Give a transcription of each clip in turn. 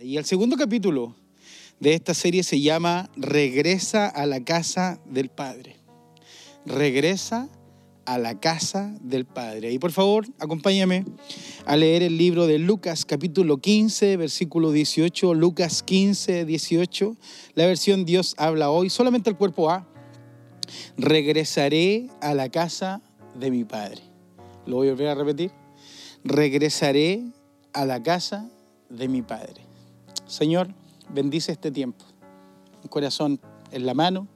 Y el segundo capítulo de esta serie se llama Regresa a la casa del Padre. Regresa a la casa del Padre. Y por favor, acompáñame a leer el libro de Lucas capítulo 15, versículo 18, Lucas 15, 18, la versión Dios habla hoy, solamente el cuerpo A. Regresaré a la casa de mi Padre. Lo voy a volver a repetir. Regresaré a la casa de mi Padre. Señor, bendice este tiempo. Un corazón en la mano,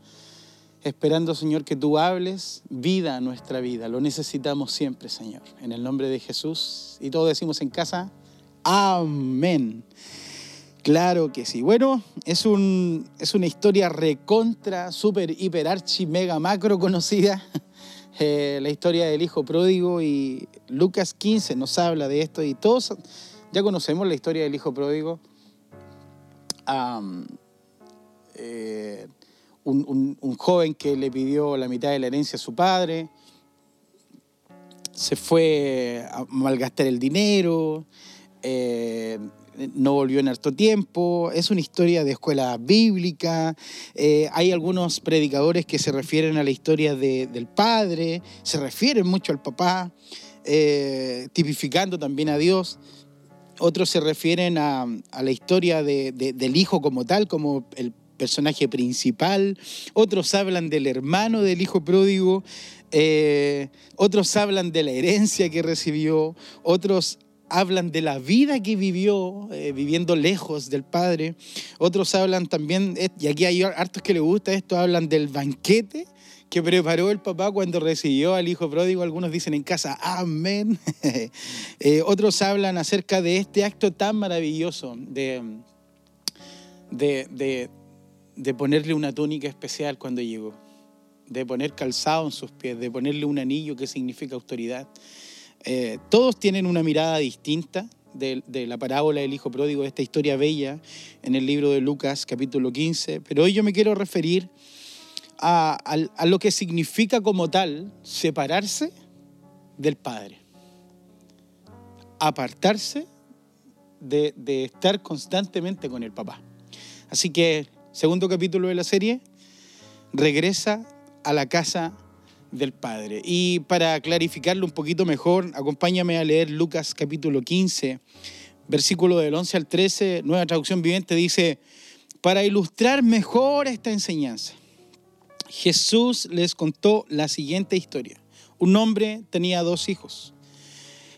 esperando, Señor, que tú hables vida a nuestra vida. Lo necesitamos siempre, Señor. En el nombre de Jesús. Y todos decimos en casa, amén. Claro que sí. Bueno, es, un, es una historia recontra, super, hiper, archi, mega, macro conocida. Eh, la historia del hijo pródigo y Lucas 15 nos habla de esto y todos ya conocemos la historia del hijo pródigo eh, un, joven que le pidió la mitad de la herencia a su padre, se fue a malgastar el dinero, eh, no volvió en harto tiempo, es una historia de escuela bíblica, eh, hay algunos predicadores que se refieren a la historia del padre, se refieren mucho al papá, tipificando también a Dios otros se refieren a, la historia del hijo como tal, como el personaje principal, otros hablan del hermano del hijo pródigo, eh, otros hablan de la herencia que recibió, otros hablan de la vida que vivió eh, viviendo lejos del Padre, otros hablan también, eh, y aquí hay hartos que le gusta esto, hablan del banquete que preparó el papá cuando recibió al hijo pródigo. Algunos dicen en casa, amén. Eh, otros hablan acerca de este acto tan maravilloso de, de, de, ponerle una túnica especial cuando llegó, de poner calzado en sus pies, de ponerle un anillo que significa autoridad. Eh, todos tienen una mirada distinta de, de, la parábola del Hijo Pródigo, de esta historia bella en el libro de Lucas capítulo 15, pero hoy yo me quiero referir a, lo que significa como tal separarse del Padre, apartarse de, estar constantemente con el papá. Así que, segundo capítulo de la serie, regresa a la casa del Padre. Y para clarificarlo un poquito mejor, acompáñame a leer Lucas capítulo 15, versículo del 11 al 13, nueva traducción viviente, dice, para ilustrar mejor esta enseñanza, Jesús les contó la siguiente historia. Un hombre tenía dos hijos.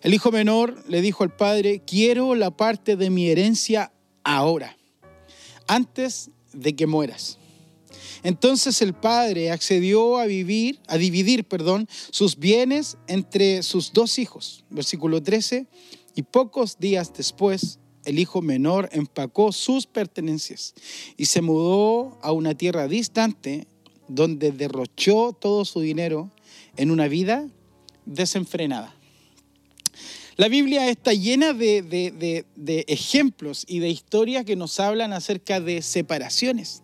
El hijo menor le dijo al padre, quiero la parte de mi herencia ahora, antes de que mueras. Entonces el padre accedió a vivir, a dividir, perdón, sus bienes entre sus dos hijos. Versículo 13. Y pocos días después, el hijo menor empacó sus pertenencias y se mudó a una tierra distante donde derrochó todo su dinero en una vida desenfrenada. La Biblia está llena de, ejemplos y de historias que nos hablan acerca de separaciones.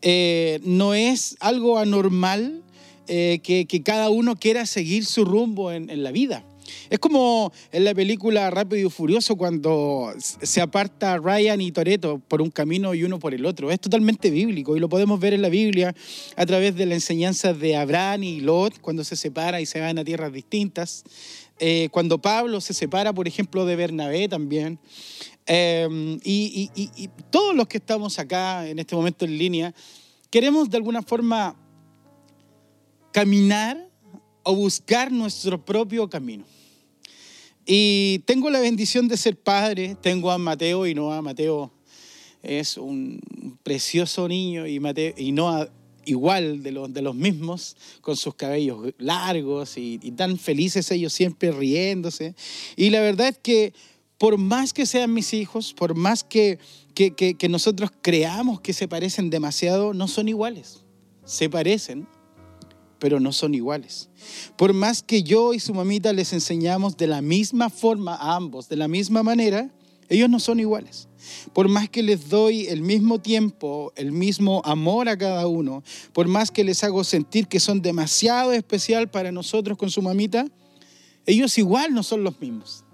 Eh, no es algo anormal eh, que, cada uno quiera seguir su rumbo en la vida. Es como en la película Rápido y Furioso cuando se aparta Ryan y Toreto por un camino y uno por el otro. Es totalmente bíblico y lo podemos ver en la Biblia a través de la enseñanza de Abraham y Lot cuando se separan y se van a tierras distintas. Eh, cuando Pablo se separa, por ejemplo, de Bernabé también. Em, y, y todos los que estamos acá en este momento en línea, queremos de alguna forma caminar o buscar nuestro propio camino. Y tengo la bendición de ser padre, tengo a Mateo y Noah. Mateo es un precioso niño y, Mateo, y Noah igual de los, de los mismos, con sus cabellos largos y, tan felices ellos siempre riéndose. Y la verdad es que por más que sean mis hijos, por más que, que, que nosotros creamos que se parecen demasiado, no son iguales. Se parecen, pero no son iguales. Por más que yo y su mamita les enseñamos de la misma forma a ambos, de la misma manera, ellos no son iguales. Por más que les doy el mismo tiempo, el mismo amor a cada uno, por más que les hago sentir que son demasiado especial para nosotros con su mamita, ellos igual no son los mismos.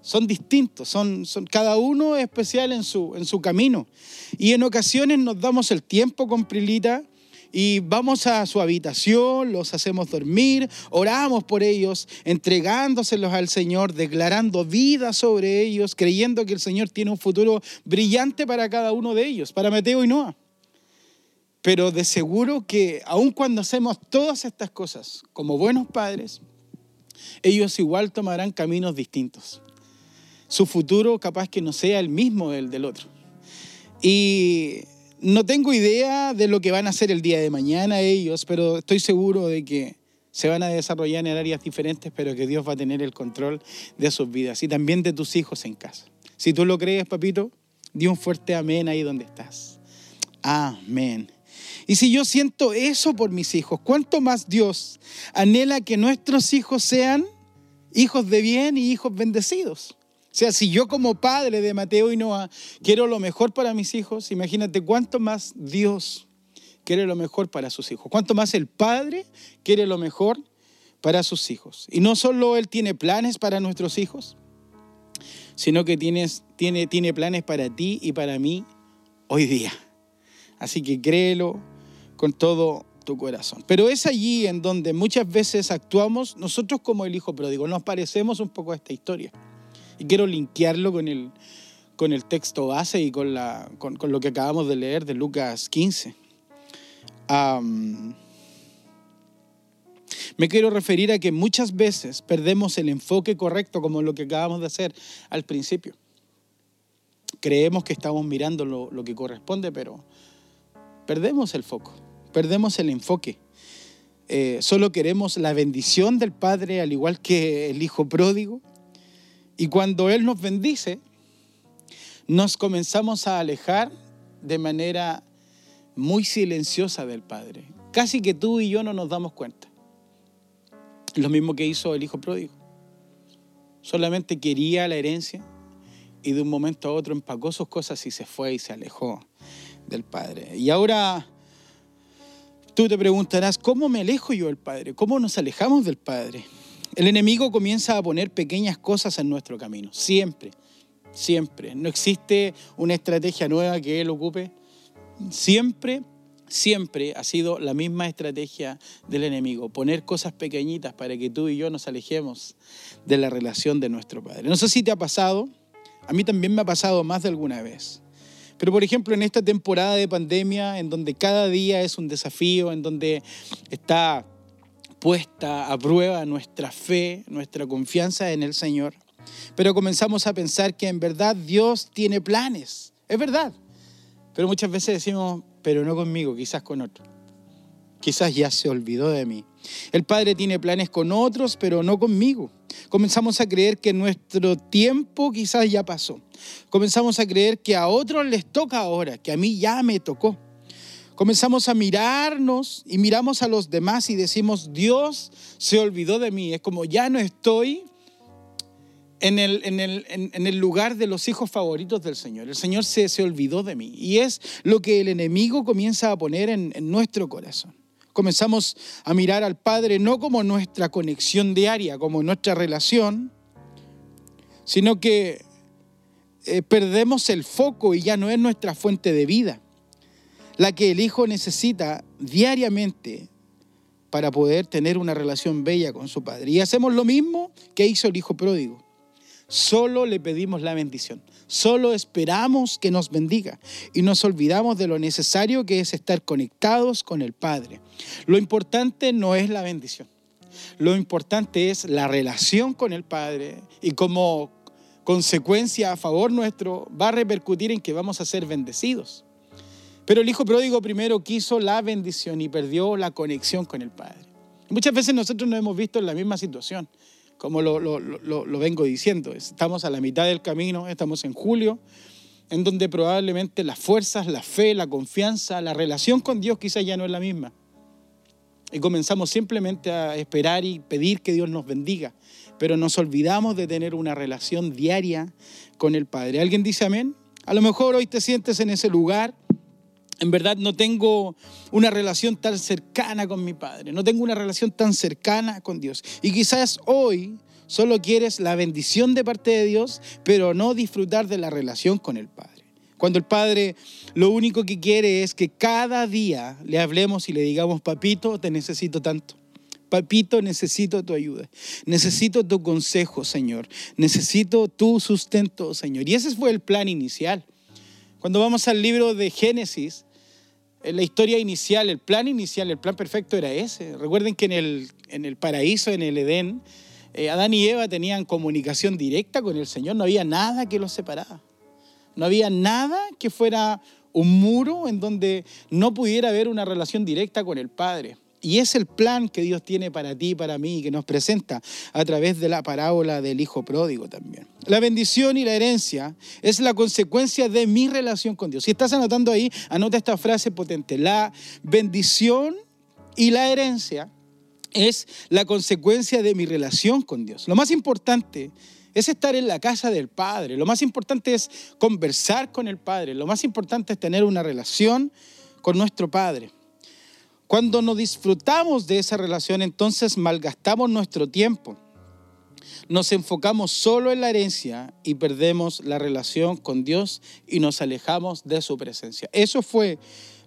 son distintos, son, son, cada uno es especial en su, en su camino. Y en ocasiones nos damos el tiempo con Prilita y vamos a su habitación, los hacemos dormir, oramos por ellos, entregándoselos al Señor, declarando vida sobre ellos, creyendo que el Señor tiene un futuro brillante para cada uno de ellos, para Mateo y Noah. Pero de seguro que aun cuando hacemos todas estas cosas como buenos padres, ellos igual tomarán caminos distintos su futuro capaz que no sea el mismo del, del otro. Y no tengo idea de lo que van a hacer el día de mañana ellos, pero estoy seguro de que se van a desarrollar en áreas diferentes, pero que Dios va a tener el control de sus vidas y también de tus hijos en casa. Si tú lo crees, papito, di un fuerte amén ahí donde estás. Amén. Y si yo siento eso por mis hijos, ¿cuánto más Dios anhela que nuestros hijos sean hijos de bien y hijos bendecidos? O sea, si yo como padre de Mateo y Noah quiero lo mejor para mis hijos, imagínate cuánto más Dios quiere lo mejor para sus hijos. Cuánto más el Padre quiere lo mejor para sus hijos. Y no solo Él tiene planes para nuestros hijos, sino que tienes, tiene, tiene planes para ti y para mí hoy día. Así que créelo con todo tu corazón. Pero es allí en donde muchas veces actuamos nosotros como el hijo pródigo. Nos parecemos un poco a esta historia. Y quiero linkearlo con el, con el texto base y con, la, con, lo que acabamos de leer de Lucas 15. me quiero referir a que muchas veces perdemos el enfoque correcto como lo que acabamos de hacer al principio. Creemos que estamos mirando lo, lo que corresponde, pero perdemos el foco, perdemos el enfoque. Eh, solo queremos la bendición del Padre, al igual que el Hijo pródigo, y cuando Él nos bendice, nos comenzamos a alejar de manera muy silenciosa del Padre. Casi que tú y yo no nos damos cuenta. Lo mismo que hizo el Hijo Pródigo. Solamente quería la herencia y de un momento a otro empacó sus cosas y se fue y se alejó del Padre. Y ahora tú te preguntarás, ¿cómo me alejo yo del Padre? ¿Cómo nos alejamos del Padre? El enemigo comienza a poner pequeñas cosas en nuestro camino, siempre, siempre. No existe una estrategia nueva que él ocupe. Siempre, siempre ha sido la misma estrategia del enemigo, poner cosas pequeñitas para que tú y yo nos alejemos de la relación de nuestro Padre. No sé si te ha pasado, a mí también me ha pasado más de alguna vez. Pero por ejemplo, en esta temporada de pandemia, en donde cada día es un desafío, en donde está puesta a prueba nuestra fe, nuestra confianza en el Señor. Pero comenzamos a pensar que en verdad Dios tiene planes. Es verdad. Pero muchas veces decimos, pero no conmigo, quizás con otro. Quizás ya se olvidó de mí. El Padre tiene planes con otros, pero no conmigo. Comenzamos a creer que nuestro tiempo quizás ya pasó. Comenzamos a creer que a otros les toca ahora, que a mí ya me tocó comenzamos a mirarnos y miramos a los demás y decimos, Dios se olvidó de mí. Es como ya no estoy en el, en el, lugar de los hijos favoritos del Señor. El Señor se, se, olvidó de mí. Y es lo que el enemigo comienza a poner en, nuestro corazón. Comenzamos a mirar al Padre no como nuestra conexión diaria, como nuestra relación, sino que eh, perdemos el foco y ya no es nuestra fuente de vida la que el hijo necesita diariamente para poder tener una relación bella con su padre. Y hacemos lo mismo que hizo el hijo pródigo. Solo le pedimos la bendición, solo esperamos que nos bendiga y nos olvidamos de lo necesario que es estar conectados con el Padre. Lo importante no es la bendición, lo importante es la relación con el Padre y como consecuencia a favor nuestro va a repercutir en que vamos a ser bendecidos. Pero el hijo pródigo primero quiso la bendición y perdió la conexión con el Padre. Muchas veces nosotros nos hemos visto en la misma situación, como lo, lo, vengo diciendo. Estamos a la mitad del camino, estamos en julio, en donde probablemente las fuerzas, la fe, la confianza, la relación con Dios quizás ya no es la misma. Y comenzamos simplemente a esperar y pedir que Dios nos bendiga, pero nos olvidamos de tener una relación diaria con el Padre. ¿Alguien dice amén? A lo mejor hoy te sientes en ese lugar en verdad no tengo una relación tan cercana con mi Padre, no tengo una relación tan cercana con Dios. Y quizás hoy solo quieres la bendición de parte de Dios, pero no disfrutar de la relación con el Padre. Cuando el Padre lo único que quiere es que cada día le hablemos y le digamos, papito, te necesito tanto. Papito, necesito tu ayuda. Necesito tu consejo, Señor. Necesito tu sustento, Señor. Y ese fue el plan inicial. Cuando vamos al libro de Génesis, la historia inicial, el plan inicial, el plan perfecto era ese. Recuerden que en el, en el paraíso, en el Edén, eh, Adán y Eva tenían comunicación directa con el Señor, no había nada que los separaba. No había nada que fuera un muro en donde no pudiera haber una relación directa con el Padre. Y es el plan que Dios tiene para ti para mí, que nos presenta a través de la parábola del Hijo Pródigo también. La bendición y la herencia es la consecuencia de mi relación con Dios. Si estás anotando ahí, anota esta frase potente. La bendición y la herencia es la consecuencia de mi relación con Dios. Lo más importante es estar en la casa del Padre. Lo más importante es conversar con el Padre. Lo más importante es tener una relación con nuestro Padre. Cuando nos disfrutamos de esa relación, entonces malgastamos nuestro tiempo. Nos enfocamos solo en la herencia y perdemos la relación con Dios y nos alejamos de su presencia. Eso fue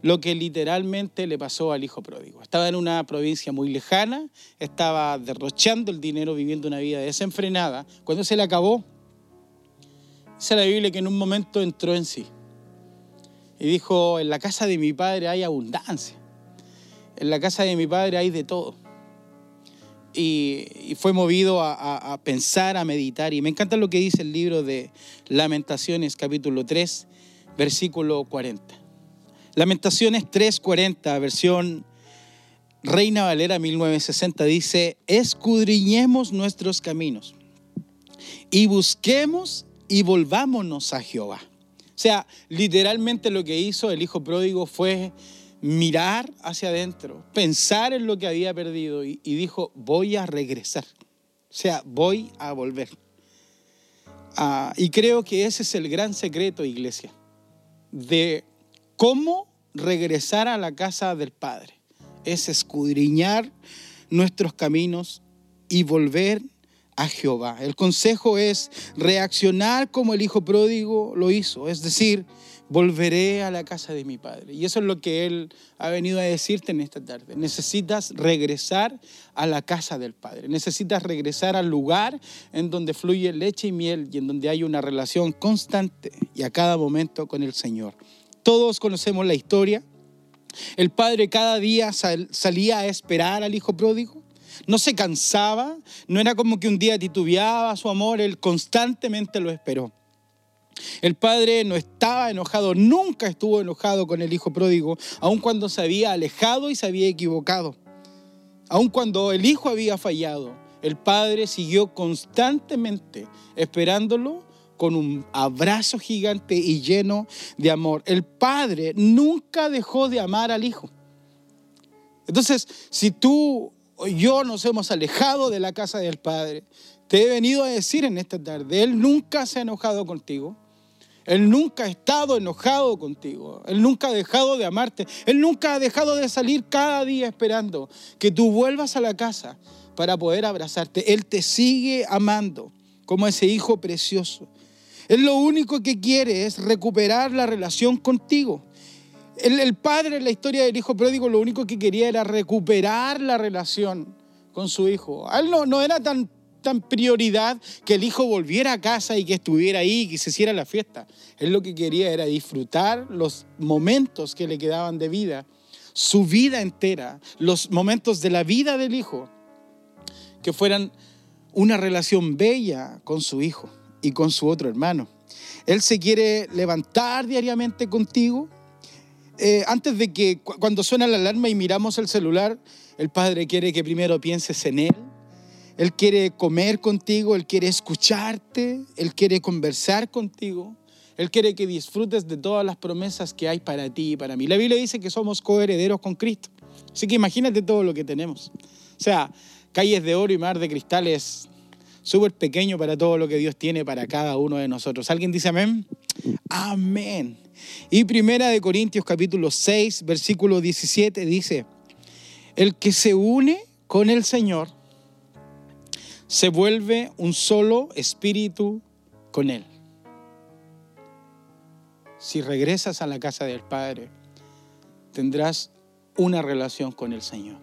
lo que literalmente le pasó al hijo pródigo. Estaba en una provincia muy lejana, estaba derrochando el dinero, viviendo una vida desenfrenada. Cuando se le acabó, dice la Biblia que en un momento entró en sí y dijo, en la casa de mi padre hay abundancia en la casa de mi padre hay de todo. Y, fue movido a, pensar, a meditar. Y me encanta lo que dice el libro de Lamentaciones, capítulo 3, versículo 40. Lamentaciones 3:40, versión Reina Valera 1960, dice, escudriñemos nuestros caminos y busquemos y volvámonos a Jehová. O sea, literalmente lo que hizo el hijo pródigo fue mirar hacia adentro, pensar en lo que había perdido y, dijo, voy a regresar. O sea, voy a volver. Ah, y creo que ese es el gran secreto, iglesia, de cómo regresar a la casa del Padre. Es escudriñar nuestros caminos y volver a Jehová. El consejo es reaccionar como el hijo pródigo lo hizo, es decir, volveré a la casa de mi padre. Y eso es lo que Él ha venido a decirte en esta tarde. Necesitas regresar a la casa del Padre. Necesitas regresar al lugar en donde fluye leche y miel y en donde hay una relación constante y a cada momento con el Señor. Todos conocemos la historia. El Padre cada día salía a esperar al Hijo pródigo. No se cansaba, no era como que un día titubeaba su amor, Él constantemente lo esperó. El padre no estaba enojado, nunca estuvo enojado con el hijo pródigo, aun cuando se había alejado y se había equivocado. Aun cuando el hijo había fallado, el padre siguió constantemente esperándolo con un abrazo gigante y lleno de amor. El padre nunca dejó de amar al hijo. Entonces, si tú o yo nos hemos alejado de la casa del padre, te he venido a decir en esta tarde, Él nunca se ha enojado contigo. Él nunca ha estado enojado contigo. Él nunca ha dejado de amarte. Él nunca ha dejado de salir cada día esperando que tú vuelvas a la casa para poder abrazarte. Él te sigue amando como ese hijo precioso. Él lo único que quiere es recuperar la relación contigo. El, padre en la historia del hijo pródigo lo único que quería era recuperar la relación con su hijo. él no, no era tan tan prioridad que el hijo volviera a casa y que estuviera ahí y que se hiciera la fiesta. Él lo que quería era disfrutar los momentos que le quedaban de vida, su vida entera, los momentos de la vida del hijo, que fueran una relación bella con su hijo y con su otro hermano. Él se quiere levantar diariamente contigo. Eh, antes de que cuando suena la alarma y miramos el celular, el padre quiere que primero pienses en él él quiere comer contigo, Él quiere escucharte, Él quiere conversar contigo. Él quiere que disfrutes de todas las promesas que hay para ti y para mí. La Biblia dice que somos coherederos con Cristo. Así que imagínate todo lo que tenemos. O sea, calles de oro y mar de cristal es súper pequeño para todo lo que Dios tiene para cada uno de nosotros. ¿Alguien dice amén? Amén. Y primera de Corintios capítulo 6, versículo 17 dice, el que se une con el Señor se vuelve un solo espíritu con Él. Si regresas a la casa del Padre, tendrás una relación con el Señor.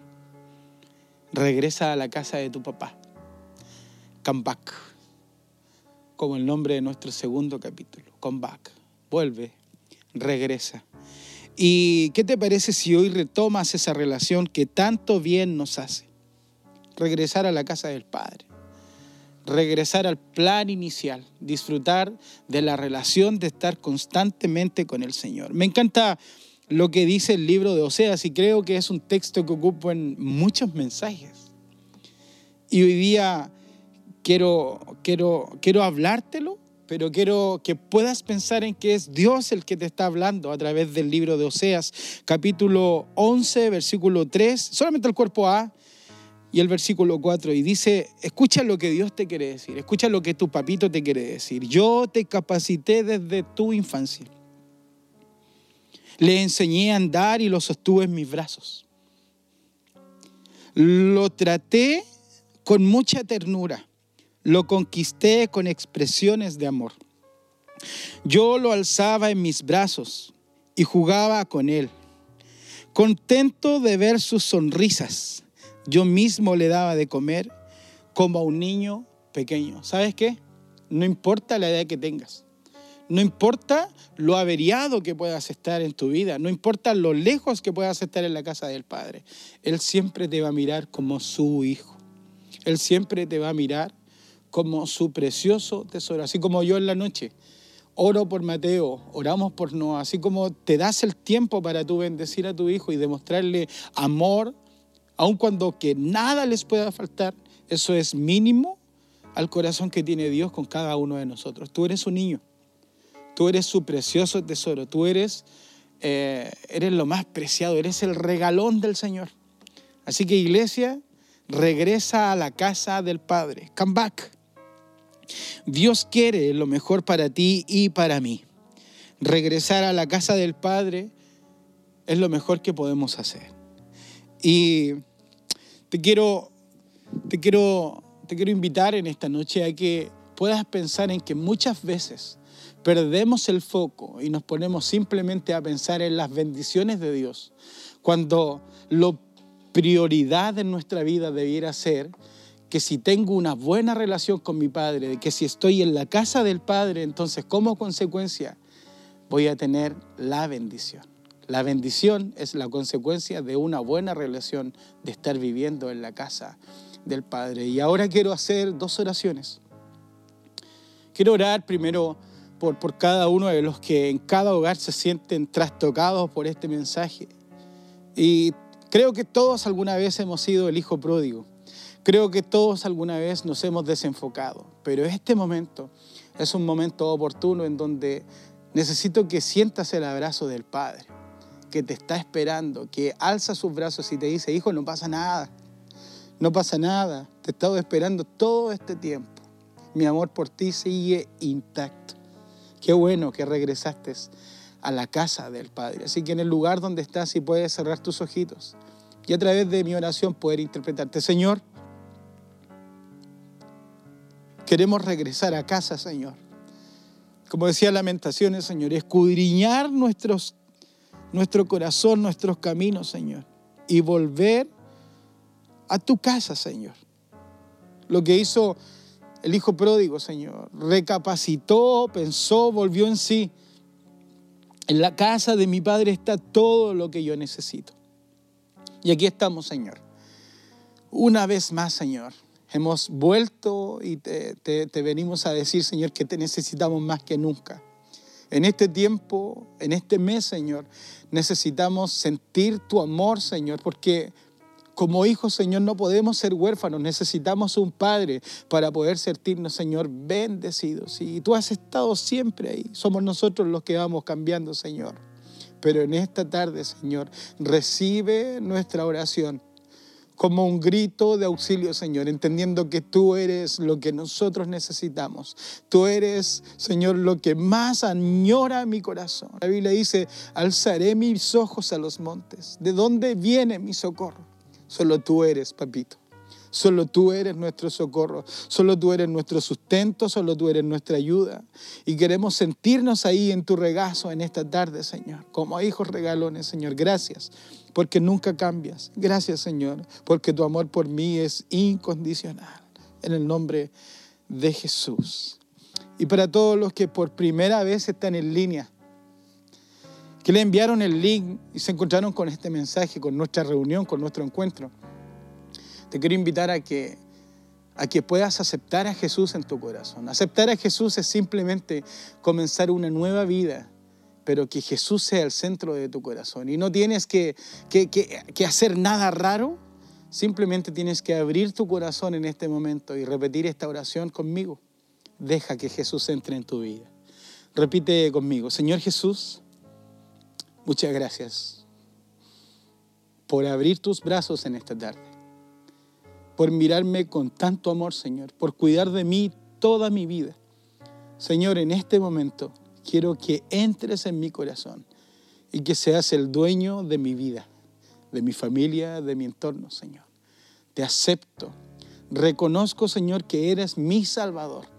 Regresa a la casa de tu papá. Come back. Como el nombre de nuestro segundo capítulo. Come back. Vuelve. Regresa. ¿Y qué te parece si hoy retomas esa relación que tanto bien nos hace? Regresar a la casa del Padre regresar al plan inicial, disfrutar de la relación de estar constantemente con el Señor. Me encanta lo que dice el libro de Oseas y creo que es un texto que ocupo en muchos mensajes. Y hoy día quiero, quiero, quiero hablártelo, pero quiero que puedas pensar en que es Dios el que te está hablando a través del libro de Oseas, capítulo 11, versículo 3, solamente el cuerpo A, y el versículo 4 y dice, escucha lo que Dios te quiere decir, escucha lo que tu papito te quiere decir. Yo te capacité desde tu infancia. Le enseñé a andar y lo sostuve en mis brazos. Lo traté con mucha ternura. Lo conquisté con expresiones de amor. Yo lo alzaba en mis brazos y jugaba con él, contento de ver sus sonrisas yo mismo le daba de comer como a un niño pequeño. ¿Sabes qué? No importa la edad que tengas. No importa lo averiado que puedas estar en tu vida, no importa lo lejos que puedas estar en la casa del Padre, Él siempre te va a mirar como su hijo. Él siempre te va a mirar como su precioso tesoro, así como yo en la noche. Oro por Mateo, oramos por Noah, así como te das el tiempo para tú bendecir a tu hijo y demostrarle amor, aun cuando que nada les pueda faltar, eso es mínimo al corazón que tiene Dios con cada uno de nosotros. Tú eres un niño, tú eres su precioso tesoro, tú eres, eh, eres lo más preciado, eres el regalón del Señor. Así que iglesia, regresa a la casa del Padre, come back. Dios quiere lo mejor para ti y para mí. Regresar a la casa del Padre es lo mejor que podemos hacer. Y te quiero, te quiero, te quiero invitar en esta noche a que puedas pensar en que muchas veces perdemos el foco y nos ponemos simplemente a pensar en las bendiciones de Dios, cuando lo prioridad en nuestra vida debiera ser que si tengo una buena relación con mi Padre, que si estoy en la casa del Padre, entonces como consecuencia voy a tener la bendición. La bendición es la consecuencia de una buena relación, de estar viviendo en la casa del Padre. Y ahora quiero hacer dos oraciones. Quiero orar primero por, por cada uno de los que en cada hogar se sienten trastocados por este mensaje. Y creo que todos alguna vez hemos sido el hijo pródigo. Creo que todos alguna vez nos hemos desenfocado. Pero este momento es un momento oportuno en donde necesito que sientas el abrazo del Padre que te está esperando, que alza sus brazos y te dice, hijo, no pasa nada, no pasa nada, te he estado esperando todo este tiempo. Mi amor por ti sigue intacto. Qué bueno que regresaste a la casa del Padre. Así que en el lugar donde estás, si puedes cerrar tus ojitos y a través de mi oración poder interpretarte. Señor, queremos regresar a casa, Señor. Como decía Lamentaciones, Señor, escudriñar nuestros nuestro corazón, nuestros caminos, Señor, y volver a tu casa, Señor. Lo que hizo el hijo pródigo, Señor, recapacitó, pensó, volvió en sí. En la casa de mi Padre está todo lo que yo necesito. Y aquí estamos, Señor. Una vez más, Señor, hemos vuelto y te, te venimos a decir, Señor, que te necesitamos más que nunca. En este tiempo, en este mes, Señor, necesitamos sentir tu amor, Señor, porque como hijos, Señor, no podemos ser huérfanos, necesitamos un Padre para poder sentirnos, Señor, bendecidos. Y tú has estado siempre ahí, somos nosotros los que vamos cambiando, Señor. Pero en esta tarde, Señor, recibe nuestra oración como un grito de auxilio, Señor, entendiendo que tú eres lo que nosotros necesitamos. Tú eres, Señor, lo que más añora mi corazón. La Biblia dice, alzaré mis ojos a los montes. ¿De dónde viene mi socorro? Solo tú eres, papito. Solo tú eres nuestro socorro, solo tú eres nuestro sustento, solo tú eres nuestra ayuda. Y queremos sentirnos ahí en tu regazo en esta tarde, Señor, como hijos regalones, Señor. Gracias, porque nunca cambias. Gracias, Señor, porque tu amor por mí es incondicional. En el nombre de Jesús. Y para todos los que por primera vez están en línea, que le enviaron el link y se encontraron con este mensaje, con nuestra reunión, con nuestro encuentro, te quiero invitar a que, a que puedas aceptar a Jesús en tu corazón. Aceptar a Jesús es simplemente comenzar una nueva vida, pero que Jesús sea el centro de tu corazón. Y no tienes que, que, que hacer nada raro, simplemente tienes que abrir tu corazón en este momento y repetir esta oración conmigo. Deja que Jesús entre en tu vida. Repite conmigo, Señor Jesús, muchas gracias por abrir tus brazos en esta tarde, por mirarme con tanto amor, Señor, por cuidar de mí toda mi vida. Señor, en este momento quiero que entres en mi corazón y que seas el dueño de mi vida, de mi familia, de mi entorno, Señor. Te acepto. Reconozco, Señor, que eres mi Salvador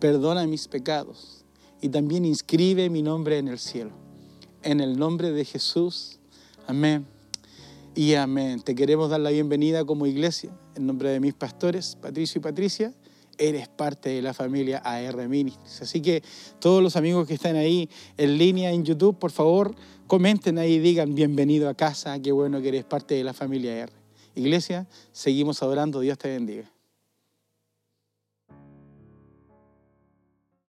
perdona mis pecados y también inscribe mi nombre en el cielo. En el nombre de Jesús, amén y amén. Te queremos dar la bienvenida como iglesia. En nombre de mis pastores, Patricio y Patricia, eres parte de la familia AR Ministries. Así que todos los amigos que están ahí en línea en YouTube, por favor, comenten ahí y digan bienvenido a casa, qué bueno que eres parte de la familia AR. Iglesia, seguimos adorando, Dios te bendiga.